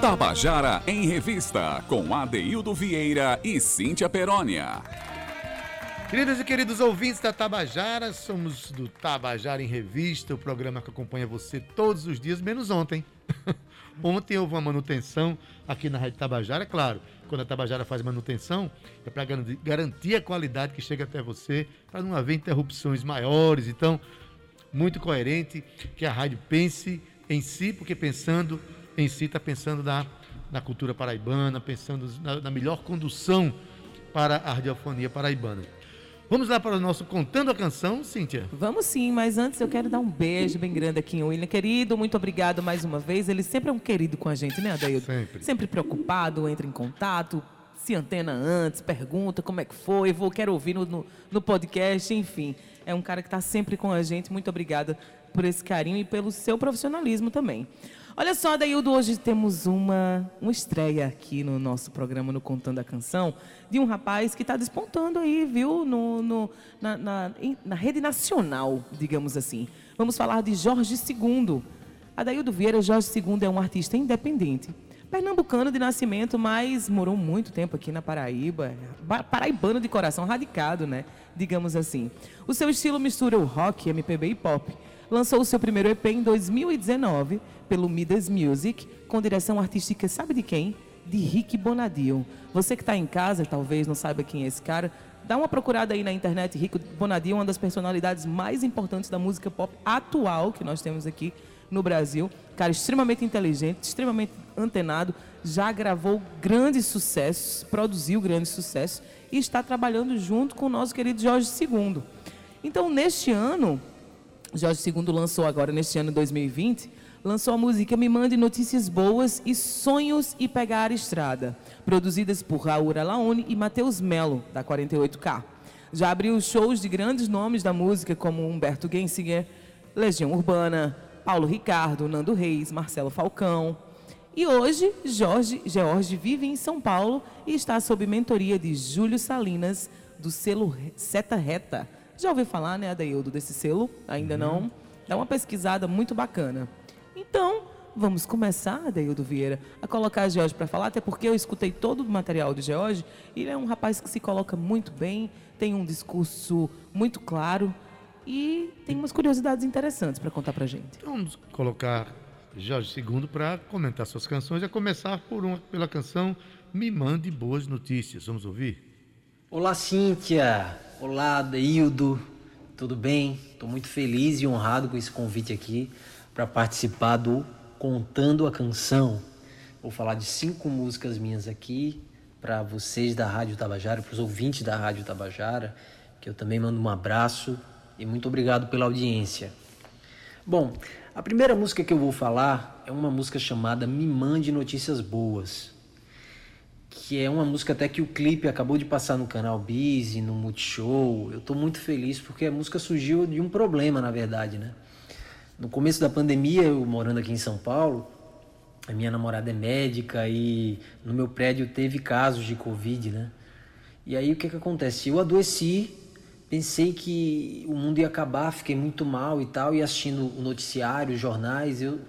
Tabajara em Revista, com Adeildo Vieira e Cíntia Perónia. Queridas e queridos ouvintes da Tabajara, somos do Tabajara em Revista, o programa que acompanha você todos os dias, menos ontem. ontem houve uma manutenção aqui na Rádio Tabajara, é claro. Quando a Tabajara faz manutenção, é para garantir a qualidade que chega até você, para não haver interrupções maiores. Então, muito coerente que a rádio pense em si, porque pensando em si está pensando na, na cultura paraibana, pensando na, na melhor condução para a radiofonia paraibana. Vamos lá para o nosso Contando a Canção, Cíntia? Vamos sim, mas antes eu quero dar um beijo bem grande aqui em William. Querido, muito obrigado mais uma vez. Ele sempre é um querido com a gente, né, Adaildo? Sempre. Sempre preocupado, entra em contato, se antena antes, pergunta como é que foi, vou, quero ouvir no, no, no podcast, enfim. É um cara que está sempre com a gente. Muito obrigada por esse carinho e pelo seu profissionalismo também. Olha só, Daildo, hoje temos uma, uma estreia aqui no nosso programa no Contando a Canção de um rapaz que está despontando aí, viu, no, no na, na, na, rede nacional, digamos assim. Vamos falar de Jorge II. Adaildo Vieira, Jorge II é um artista independente, pernambucano de nascimento, mas morou muito tempo aqui na Paraíba, paraibano de coração, radicado, né, digamos assim. O seu estilo mistura o rock, MPB e pop lançou o seu primeiro EP em 2019 pelo Midas Music, com direção artística, sabe de quem? De Rick Bonadio. Você que está em casa, talvez não saiba quem é esse cara, dá uma procurada aí na internet. Rick Bonadio é uma das personalidades mais importantes da música pop atual que nós temos aqui no Brasil. Cara extremamente inteligente, extremamente antenado, já gravou grandes sucessos, produziu grandes sucessos e está trabalhando junto com o nosso querido Jorge II. Então, neste ano, Jorge II lançou agora, neste ano 2020, lançou a música Me Mande Notícias Boas e Sonhos e Pegar a Estrada, produzidas por Raul Alaone e Matheus Melo, da 48K. Já abriu shows de grandes nomes da música, como Humberto Gensinger, Legião Urbana, Paulo Ricardo, Nando Reis, Marcelo Falcão. E hoje, Jorge George vive em São Paulo e está sob mentoria de Júlio Salinas, do selo Seta Reta, já ouviu falar, né, Adaildo, desse selo? Ainda uhum. não? Dá uma pesquisada muito bacana. Então, vamos começar, Adaildo Vieira, a colocar a George para falar, até porque eu escutei todo o material de George. Ele é um rapaz que se coloca muito bem, tem um discurso muito claro e tem umas curiosidades interessantes para contar para gente. Então, vamos colocar Jorge II para comentar suas canções, a começar por uma, pela canção Me Mande Boas Notícias. Vamos ouvir? Olá, Cíntia! Olá, Deildo, tudo bem? Estou muito feliz e honrado com esse convite aqui para participar do Contando a Canção. Vou falar de cinco músicas minhas aqui para vocês da Rádio Tabajara, para os ouvintes da Rádio Tabajara, que eu também mando um abraço e muito obrigado pela audiência. Bom, a primeira música que eu vou falar é uma música chamada Me Mande Notícias Boas que é uma música até que o clipe acabou de passar no canal Busy, no Multishow. Eu estou muito feliz porque a música surgiu de um problema, na verdade, né? No começo da pandemia, eu morando aqui em São Paulo, a minha namorada é médica e no meu prédio teve casos de Covid, né? E aí o que que acontece? Eu adoeci, pensei que o mundo ia acabar, fiquei muito mal e tal, e assistindo o noticiário, os jornais, eu,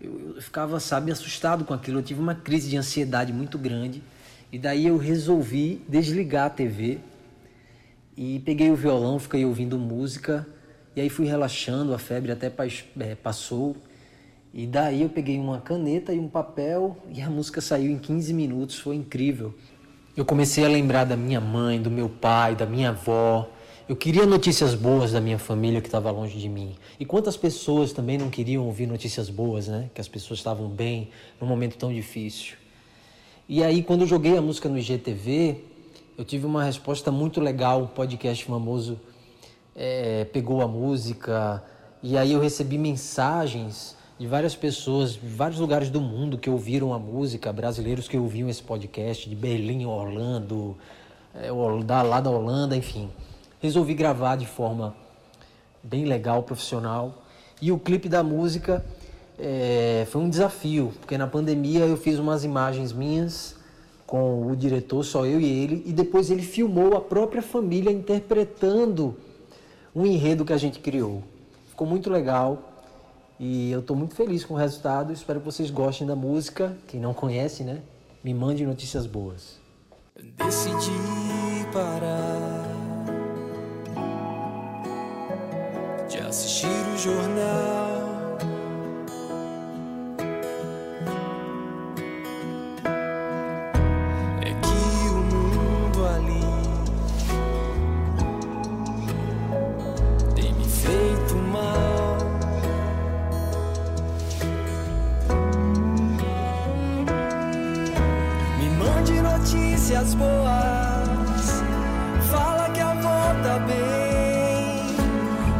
eu, eu ficava, sabe, assustado com aquilo. Eu tive uma crise de ansiedade muito grande. E daí eu resolvi desligar a TV e peguei o violão, fiquei ouvindo música e aí fui relaxando, a febre até é, passou. E daí eu peguei uma caneta e um papel e a música saiu em 15 minutos, foi incrível. Eu comecei a lembrar da minha mãe, do meu pai, da minha avó. Eu queria notícias boas da minha família que estava longe de mim. E quantas pessoas também não queriam ouvir notícias boas, né? Que as pessoas estavam bem num momento tão difícil. E aí, quando eu joguei a música no IGTV, eu tive uma resposta muito legal. Um podcast famoso é, pegou a música. E aí eu recebi mensagens de várias pessoas, de vários lugares do mundo que ouviram a música, brasileiros que ouviam esse podcast, de Berlim, Orlando, é, da, lá da Holanda, enfim. Resolvi gravar de forma bem legal, profissional. E o clipe da música é, foi um desafio, porque na pandemia eu fiz umas imagens minhas com o diretor, só eu e ele, e depois ele filmou a própria família interpretando um enredo que a gente criou. Ficou muito legal E eu estou muito feliz com o resultado. Espero que vocês gostem da música. Quem não conhece, né? Me mande notícias boas. Decidi parar de assistir o jornal. Notícias boas. Fala que a avó tá bem.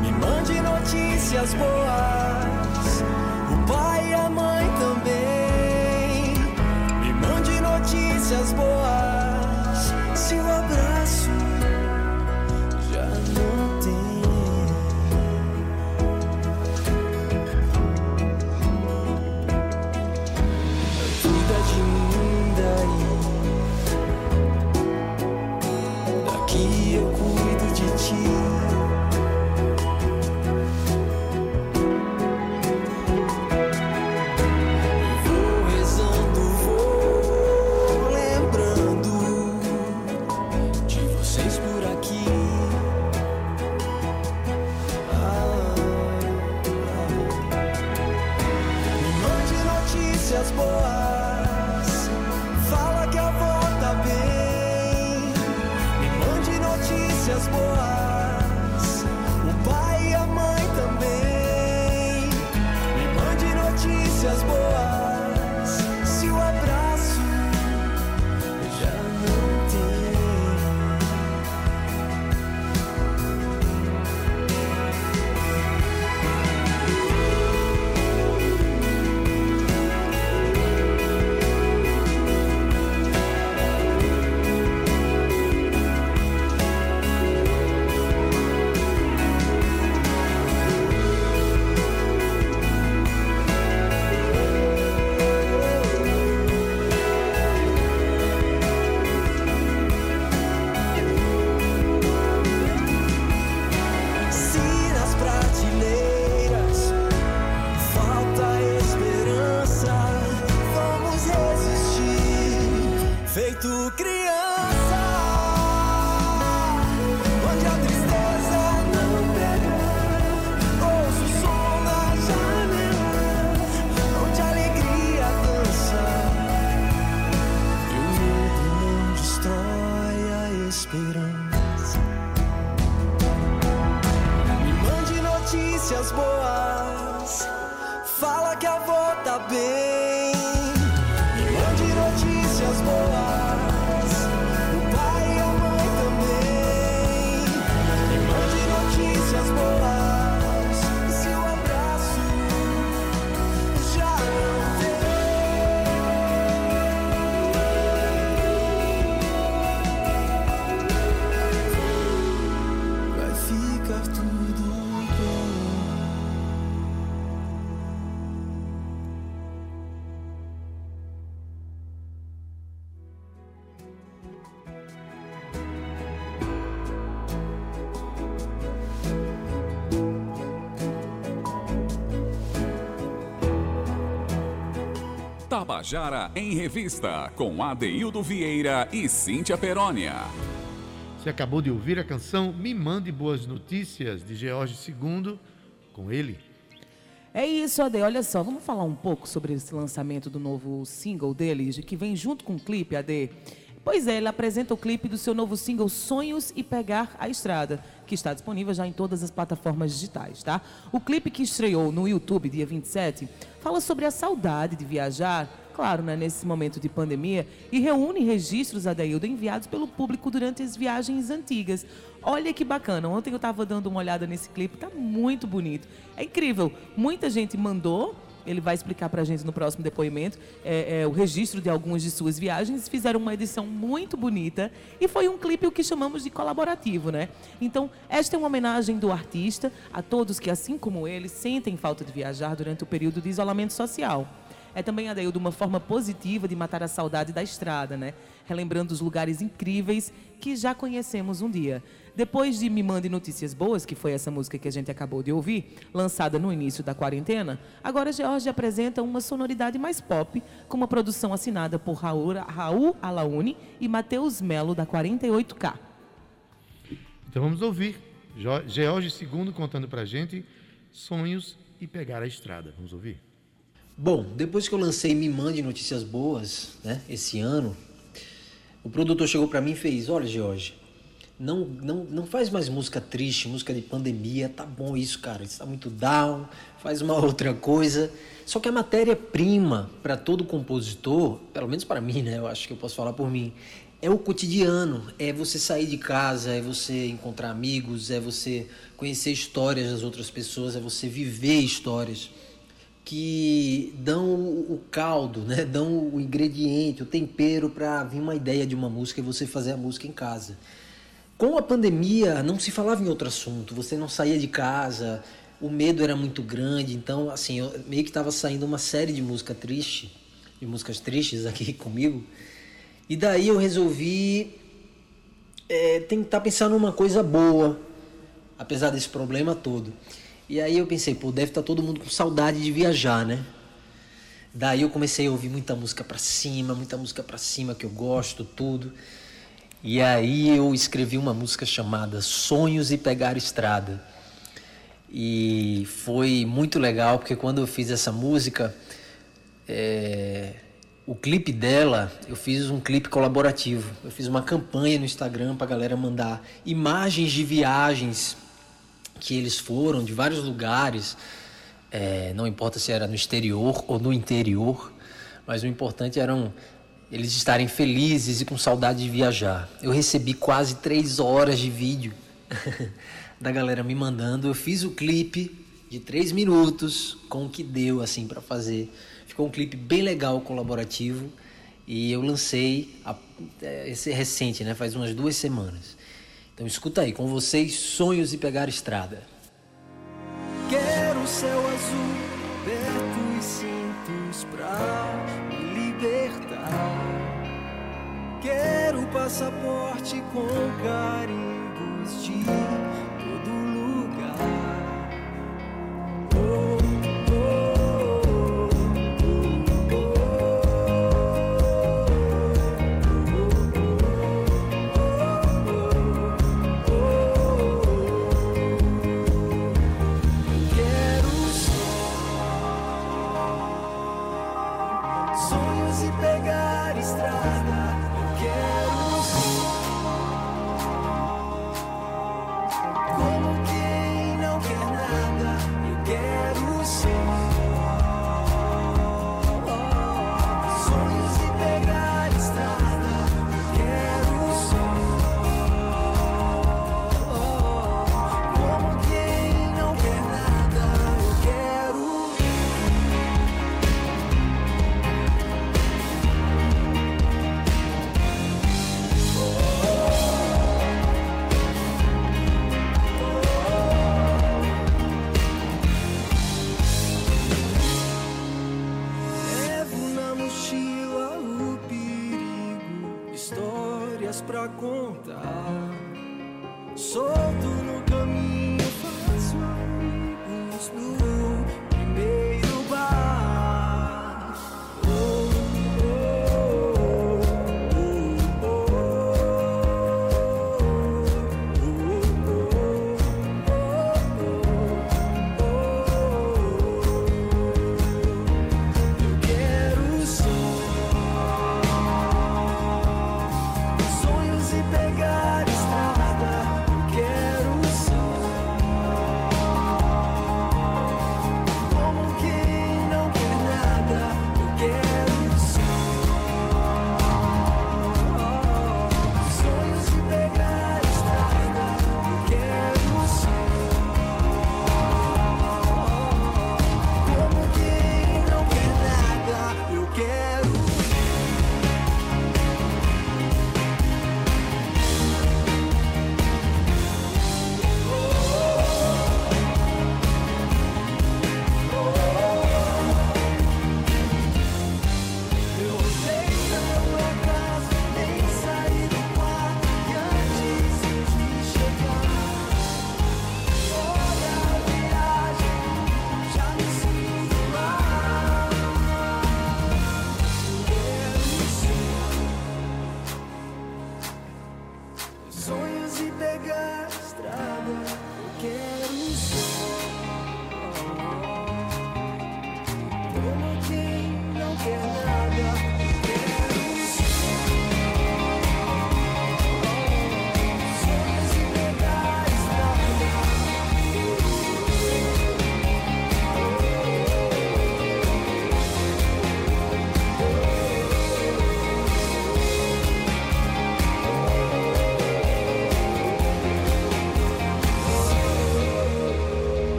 Me mande notícias boas. O pai e a mãe também. Me mande notícias boas. Notícias boas. Tabajara em Revista, com Adeildo Vieira e Cíntia Perónia. Você acabou de ouvir a canção Me Mande Boas Notícias, de George II, com ele. É isso, Ade. Olha só, vamos falar um pouco sobre esse lançamento do novo single dele, que vem junto com o clipe, Ade. Pois é, ele apresenta o clipe do seu novo single Sonhos e Pegar a Estrada, que está disponível já em todas as plataformas digitais, tá? O clipe que estreou no YouTube dia 27 fala sobre a saudade de viajar, claro, né, nesse momento de pandemia, e reúne registros, Adaildo, enviados pelo público durante as viagens antigas. Olha que bacana, ontem eu estava dando uma olhada nesse clipe, tá muito bonito. É incrível, muita gente mandou ele vai explicar para a gente no próximo depoimento é, é, o registro de algumas de suas viagens. Fizeram uma edição muito bonita e foi um clipe o que chamamos de colaborativo, né? Então, esta é uma homenagem do artista a todos que, assim como ele, sentem falta de viajar durante o período de isolamento social. É também, Adeildo, uma forma positiva de matar a saudade da estrada, né? Relembrando os lugares incríveis que já conhecemos um dia. Depois de Me Mande Notícias Boas, que foi essa música que a gente acabou de ouvir, lançada no início da quarentena, agora George apresenta uma sonoridade mais pop, com uma produção assinada por Raul, Raul Alaune e Matheus Melo, da 48K. Então vamos ouvir George II contando pra gente sonhos e pegar a estrada. Vamos ouvir? Bom, depois que eu lancei Me Mande Notícias Boas, né, esse ano, o produtor chegou pra mim e fez: Olha, Jorge, não, não, não faz mais música triste, música de pandemia, tá bom isso, cara, isso tá muito down, faz uma outra coisa. Só que a matéria-prima para todo compositor, pelo menos para mim, né, eu acho que eu posso falar por mim, é o cotidiano, é você sair de casa, é você encontrar amigos, é você conhecer histórias das outras pessoas, é você viver histórias que dão o caldo, né? dão o ingrediente, o tempero para vir uma ideia de uma música e você fazer a música em casa. Com a pandemia, não se falava em outro assunto, você não saía de casa, o medo era muito grande, então, assim, meio que estava saindo uma série de música triste, de músicas tristes aqui comigo, e daí eu resolvi é, tentar pensar numa coisa boa, apesar desse problema todo. E aí eu pensei, pô, deve estar todo mundo com saudade de viajar, né? Daí eu comecei a ouvir muita música pra cima, muita música pra cima que eu gosto, tudo. E aí eu escrevi uma música chamada Sonhos e Pegar Estrada. E foi muito legal porque quando eu fiz essa música, é, o clipe dela, eu fiz um clipe colaborativo. Eu fiz uma campanha no Instagram pra galera mandar imagens de viagens que eles foram de vários lugares, é, não importa se era no exterior ou no interior, mas o importante eram eles estarem felizes e com saudade de viajar. Eu recebi quase três horas de vídeo da galera me mandando. Eu fiz o clipe de três minutos com o que deu assim para fazer. Ficou um clipe bem legal, colaborativo, e eu lancei a, é, esse recente, né? Faz umas duas semanas. Então escuta aí, com vocês, Sonhos e Pegar Estrada. Quero o céu azul, perto e cintos pra me libertar. Quero o passaporte com carimbos de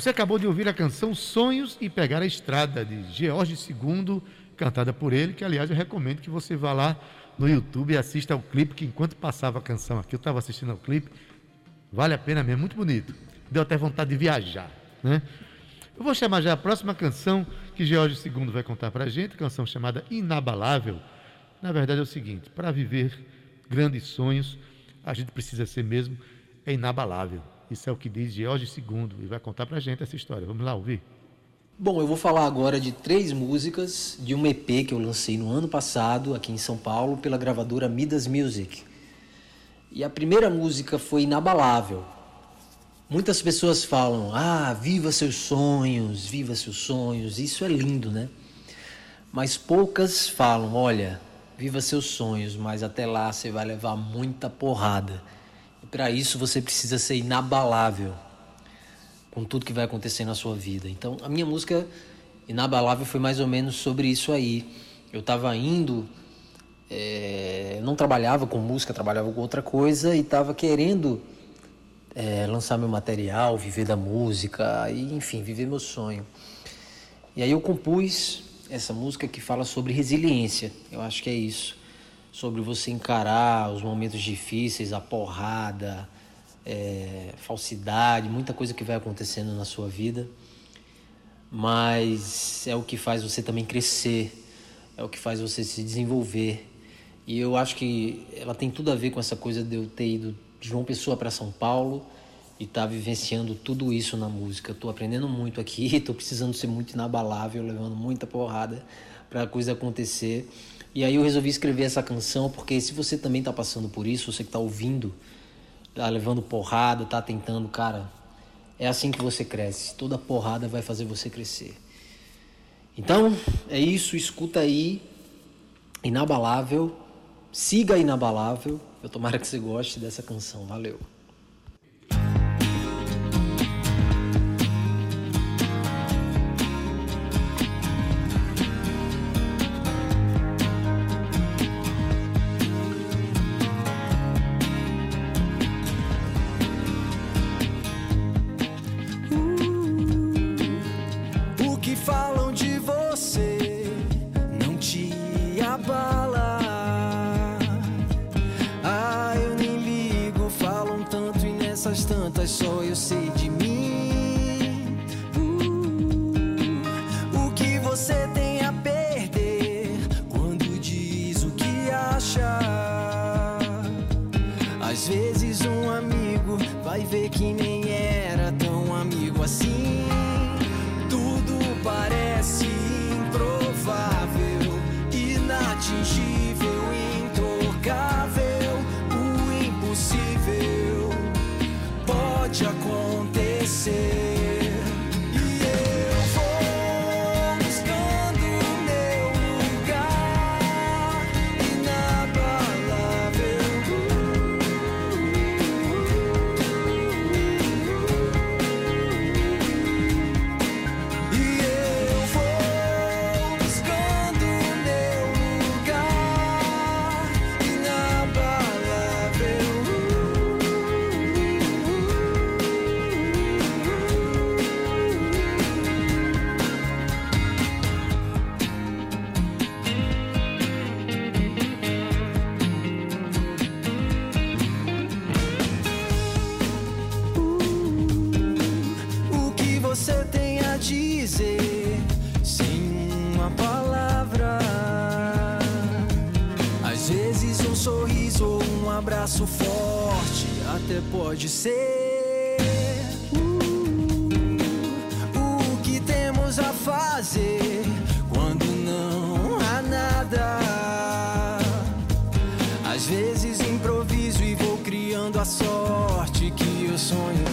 Você acabou de ouvir a canção Sonhos e Pegar a Estrada, de George II, cantada por ele, que aliás eu recomendo que você vá lá no YouTube e assista ao clipe, que enquanto passava a canção aqui, eu estava assistindo ao clipe, vale a pena mesmo, muito bonito. Deu até vontade de viajar, né? Eu vou chamar já a próxima canção que George II vai contar pra gente, canção chamada Inabalável. Na verdade é o seguinte, para viver grandes sonhos, a gente precisa ser mesmo é inabalável. Isso é o que diz George II e vai contar pra gente essa história. Vamos lá ouvir. Bom, eu vou falar agora de três músicas de um EP que eu lancei no ano passado aqui em São Paulo pela gravadora Midas Music. E a primeira música foi Inabalável. Muitas pessoas falam: "Ah, viva seus sonhos, viva seus sonhos". Isso é lindo, né? Mas poucas falam: "Olha, viva seus sonhos, mas até lá você vai levar muita porrada". Para isso você precisa ser inabalável com tudo que vai acontecer na sua vida. Então, a minha música Inabalável foi mais ou menos sobre isso aí. Eu estava indo, é, não trabalhava com música, trabalhava com outra coisa e estava querendo é, lançar meu material, viver da música, e, enfim, viver meu sonho. E aí eu compus essa música que fala sobre resiliência. Eu acho que é isso. Sobre você encarar os momentos difíceis, a porrada, é, falsidade, muita coisa que vai acontecendo na sua vida, mas é o que faz você também crescer, é o que faz você se desenvolver. E eu acho que ela tem tudo a ver com essa coisa de eu ter ido de João Pessoa para São Paulo e estar tá vivenciando tudo isso na música. Estou aprendendo muito aqui, estou precisando ser muito inabalável, levando muita porrada para a coisa acontecer. E aí eu resolvi escrever essa canção porque se você também está passando por isso, você que está ouvindo, tá levando porrada, tá tentando, cara, é assim que você cresce. Toda porrada vai fazer você crescer. Então, é isso, escuta aí. Inabalável. Siga Inabalável. Eu tomara que você goste dessa canção. Valeu. Que nem era tão amigo assim. Tudo parece uma palavra. Às vezes um sorriso ou um abraço forte até pode ser. Uh, o que temos a fazer quando não há nada? Às vezes improviso e vou criando a sorte que eu sonho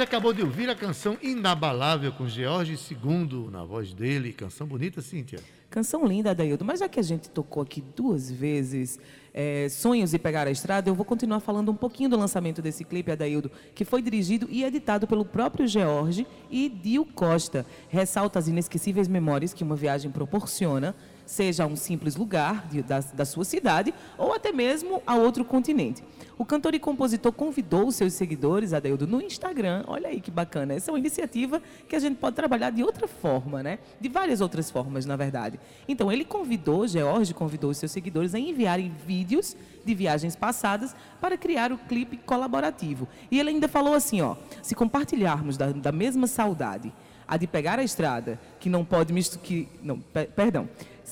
você acabou de ouvir a canção Inabalável com George II na voz dele. Canção bonita, Cíntia. Canção linda, Adaildo. Mas já que a gente tocou aqui duas vezes é, Sonhos e Pegar a Estrada, eu vou continuar falando um pouquinho do lançamento desse clipe, Adaildo, que foi dirigido e editado pelo próprio George e Dio Costa. Ressalta as inesquecíveis memórias que uma viagem proporciona, seja a um simples lugar de, da, da sua cidade ou até mesmo a outro continente. O cantor e compositor convidou os seus seguidores, Adeildo, no Instagram. Olha aí que bacana. Essa é uma iniciativa que a gente pode trabalhar de outra forma, né? De várias outras formas, na verdade. Então, ele convidou, George convidou os seus seguidores a enviarem vídeos de viagens passadas para criar o clipe colaborativo. E ele ainda falou assim, ó, se compartilharmos da, da mesma saudade, a de pegar a estrada, que não pode misturar, que não, perdão,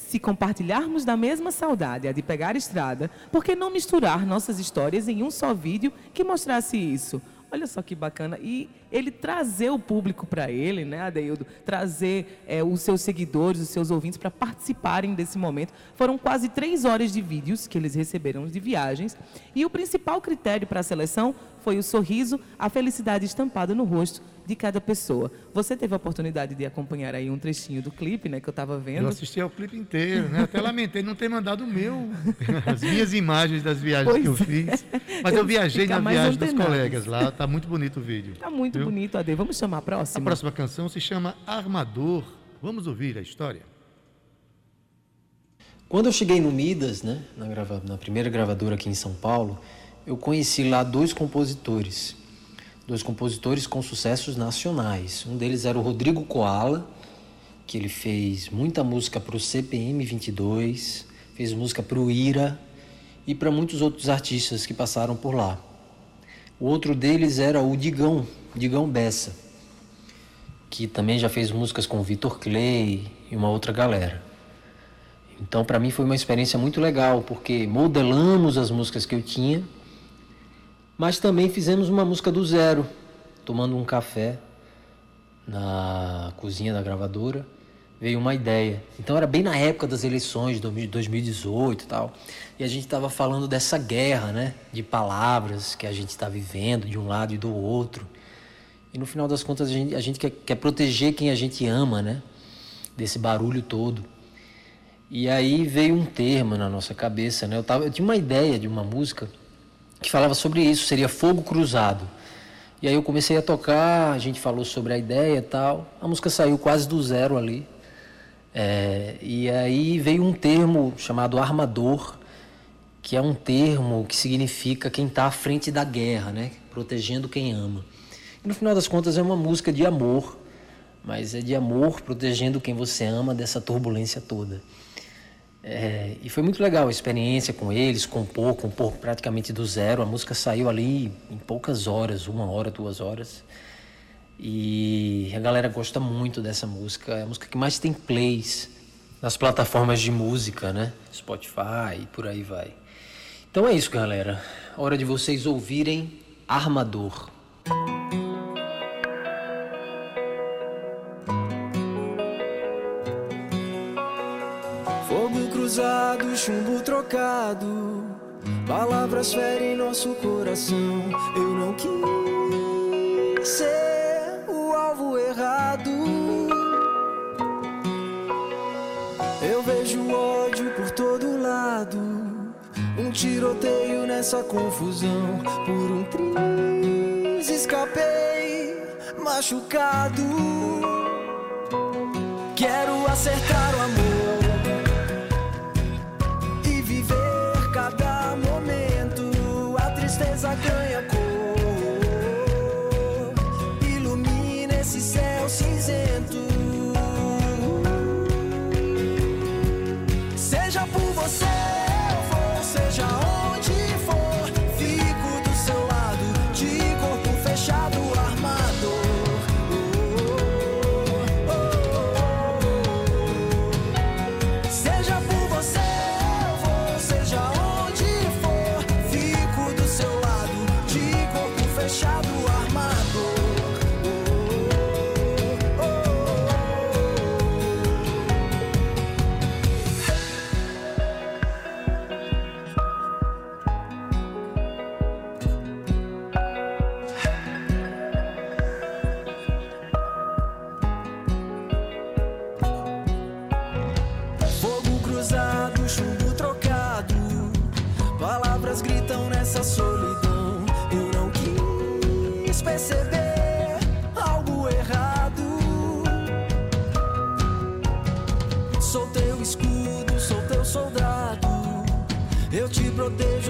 se compartilharmos da mesma saudade, a de pegar estrada, por que não misturar nossas histórias em um só vídeo que mostrasse isso? Olha só que bacana. E ele trazer o público para ele, né, Adeildo? Trazer é, os seus seguidores, os seus ouvintes para participarem desse momento. Foram quase três horas de vídeos que eles receberam de viagens. E o principal critério para a seleção foi o sorriso, a felicidade estampada no rosto de cada pessoa. Você teve a oportunidade de acompanhar aí um trechinho do clipe, né, que eu estava vendo. Eu assisti ao clipe inteiro, né? Até lamentei não ter mandado o meu, as minhas imagens das viagens pois que eu fiz. Mas eu viajei na viagem dos colegas lá, tá muito bonito o vídeo. Tá muito viu? bonito, Ade. Vamos chamar a próxima? A próxima canção se chama Armador. Vamos ouvir a história. Quando eu cheguei no Midas, né, na, grava... na primeira gravadora aqui em São Paulo, eu conheci lá dois compositores dois compositores com sucessos nacionais. Um deles era o Rodrigo Koala, que ele fez muita música para o CPM 22, fez música para o Ira e para muitos outros artistas que passaram por lá. O outro deles era o Digão, Digão Bessa, que também já fez músicas com Vitor Clay e uma outra galera. Então, para mim foi uma experiência muito legal, porque modelamos as músicas que eu tinha mas também fizemos uma música do zero, tomando um café na cozinha da gravadora. Veio uma ideia. Então era bem na época das eleições de 2018 e tal. E a gente estava falando dessa guerra, né? De palavras que a gente está vivendo de um lado e do outro. E no final das contas a gente, a gente quer, quer proteger quem a gente ama, né? Desse barulho todo. E aí veio um termo na nossa cabeça, né? Eu, tava, eu tinha uma ideia de uma música que falava sobre isso, seria Fogo Cruzado. E aí eu comecei a tocar, a gente falou sobre a ideia e tal. A música saiu quase do zero ali. É, e aí veio um termo chamado armador, que é um termo que significa quem está à frente da guerra, né? Protegendo quem ama. E no final das contas é uma música de amor, mas é de amor protegendo quem você ama dessa turbulência toda. É, e foi muito legal a experiência com eles, compor, compor praticamente do zero. A música saiu ali em poucas horas, uma hora, duas horas. E a galera gosta muito dessa música. É a música que mais tem plays nas plataformas de música, né? Spotify e por aí vai. Então é isso, galera. Hora de vocês ouvirem Armador. Cruzado, chumbo trocado. Palavras ferem nosso coração. Eu não quis ser o alvo errado. Eu vejo ódio por todo lado. Um tiroteio nessa confusão. Por um triz escapei machucado. Quero acertar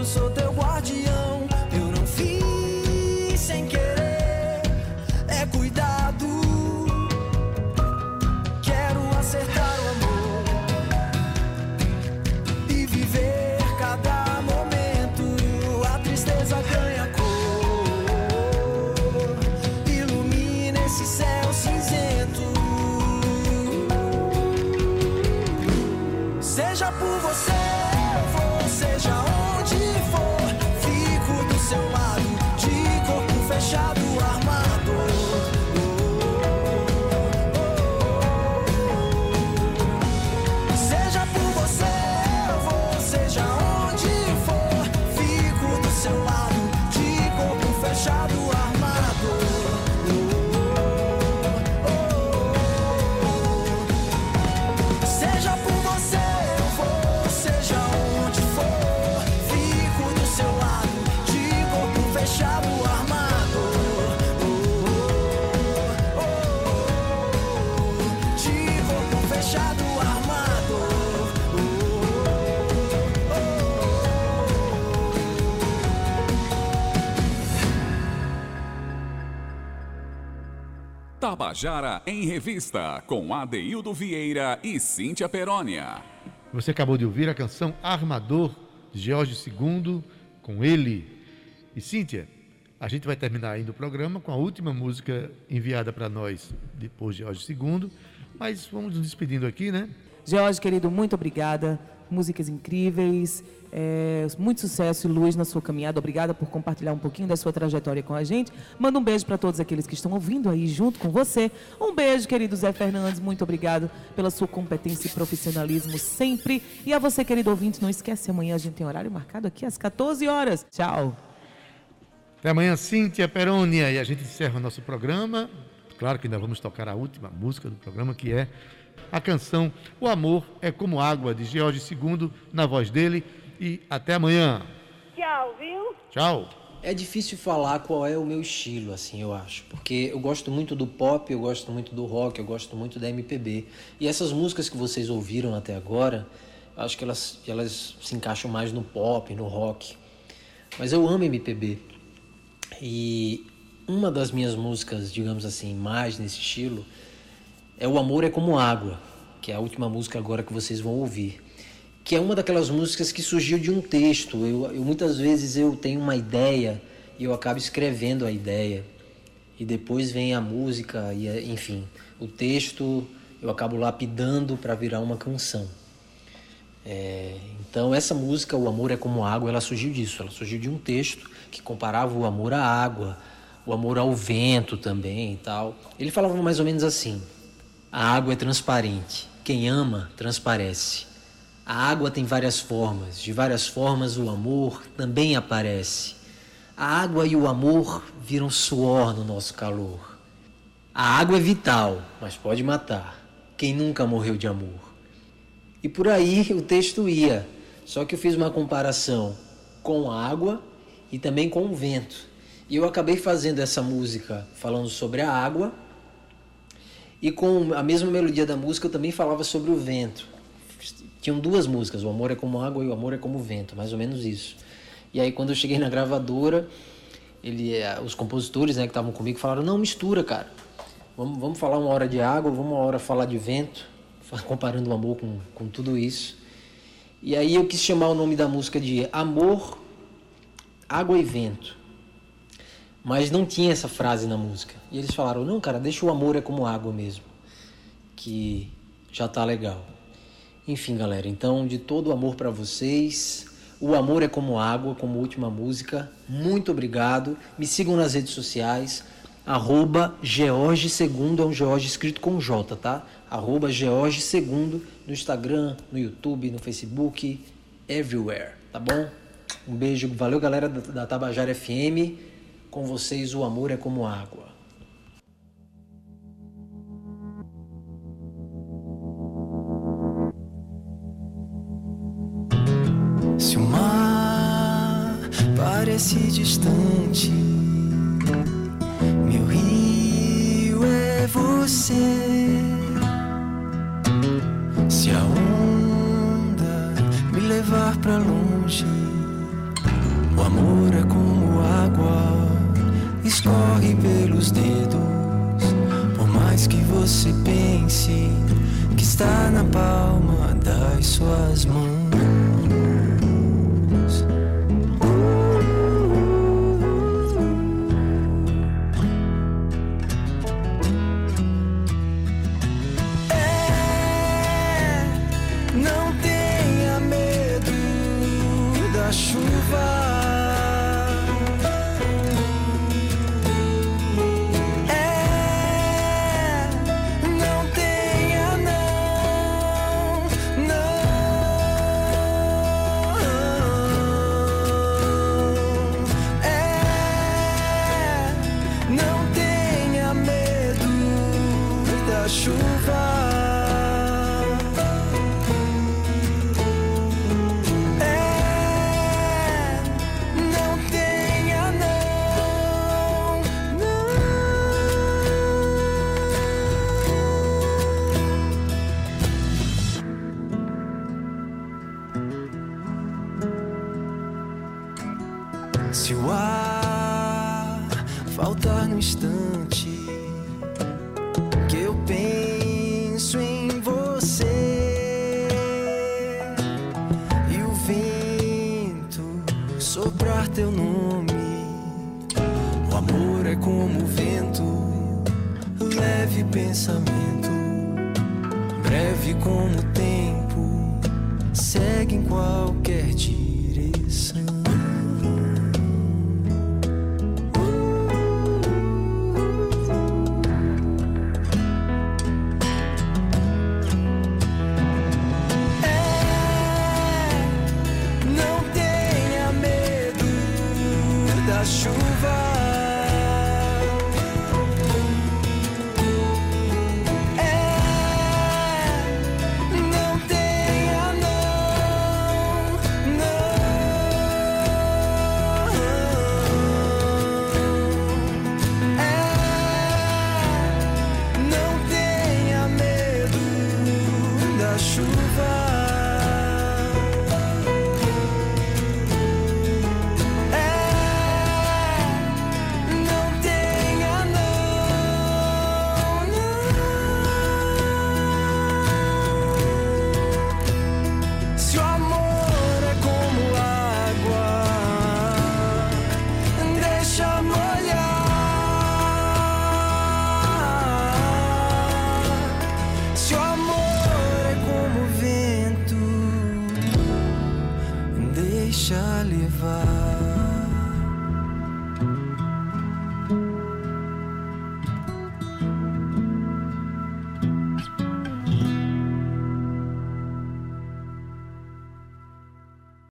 sou teu Tabajara em Revista, com Adeildo Vieira e Cíntia Perónia. Você acabou de ouvir a canção Armador, de Jorge II, com ele. E Cíntia, a gente vai terminar ainda o programa com a última música enviada para nós depois de Jorge II, mas vamos nos despedindo aqui, né? Jorge, querido, muito obrigada. Músicas incríveis, é, muito sucesso e luz na sua caminhada. Obrigada por compartilhar um pouquinho da sua trajetória com a gente. Manda um beijo para todos aqueles que estão ouvindo aí junto com você. Um beijo, querido Zé Fernandes. Muito obrigado pela sua competência e profissionalismo sempre. E a você, querido ouvinte, não esquece, amanhã a gente tem horário marcado aqui às 14 horas. Tchau. Até amanhã, Cíntia Perônia. E a gente encerra o nosso programa. Claro que ainda vamos tocar a última música do programa, que é a canção O Amor é Como Água, de George II, na voz dele. E até amanhã. Tchau, viu? Tchau. É difícil falar qual é o meu estilo, assim, eu acho. Porque eu gosto muito do pop, eu gosto muito do rock, eu gosto muito da MPB. E essas músicas que vocês ouviram até agora, eu acho que elas, elas se encaixam mais no pop, no rock. Mas eu amo MPB. E uma das minhas músicas, digamos assim, mais nesse estilo, é O Amor é Como Água, que é a última música agora que vocês vão ouvir. Que é uma daquelas músicas que surgiu de um texto. Eu, eu muitas vezes eu tenho uma ideia e eu acabo escrevendo a ideia. E depois vem a música e é- enfim, o texto eu acabo lapidando para virar uma canção. É, então essa música, O Amor é Como Água, ela surgiu disso. Ela surgiu de um texto que comparava o amor à água, o amor ao vento também e tal. Ele falava mais ou menos assim: A água é transparente. Quem ama, transparece. A água tem várias formas. De várias formas o amor também aparece. A água e o amor viram suor no nosso calor. A água é vital, mas pode matar. Quem nunca morreu de amor? E por aí o texto ia. Só que eu fiz uma comparação com a água e também com o vento. E eu acabei fazendo essa música falando sobre a água. E com a mesma melodia da música eu também falava sobre o vento. Tinham duas músicas, o amor é como água e o amor é como vento, mais ou menos isso. E aí quando eu cheguei na gravadora, ele, eh, os compositores né, que estavam comigo falaram, não, mistura, cara. Vamos, vamos falar uma hora de água, vamos uma hora falar de vento, comparando o amor com, com tudo isso. E aí eu quis chamar o nome da música de Amor, Água e Vento. Mas não tinha essa frase na música. E eles falaram, não, cara, deixa o amor é como água mesmo. Que já tá legal. Enfim, galera, então de todo o amor para vocês. O amor é como água, como última música. Muito obrigado. Me sigam nas redes sociais. Arroba George Segundo, é um George escrito com J, tá? Arroba George Segundo no Instagram, no YouTube, no Facebook, everywhere, tá bom? Um beijo, valeu galera da, da Tabajara FM. Com vocês o amor é como água. Se o mar parece distante. Meu rio é você. Se a onda me levar pra longe, o amor é como escorre pelos dedos. Por mais que você pense que está na palma das suas mãos.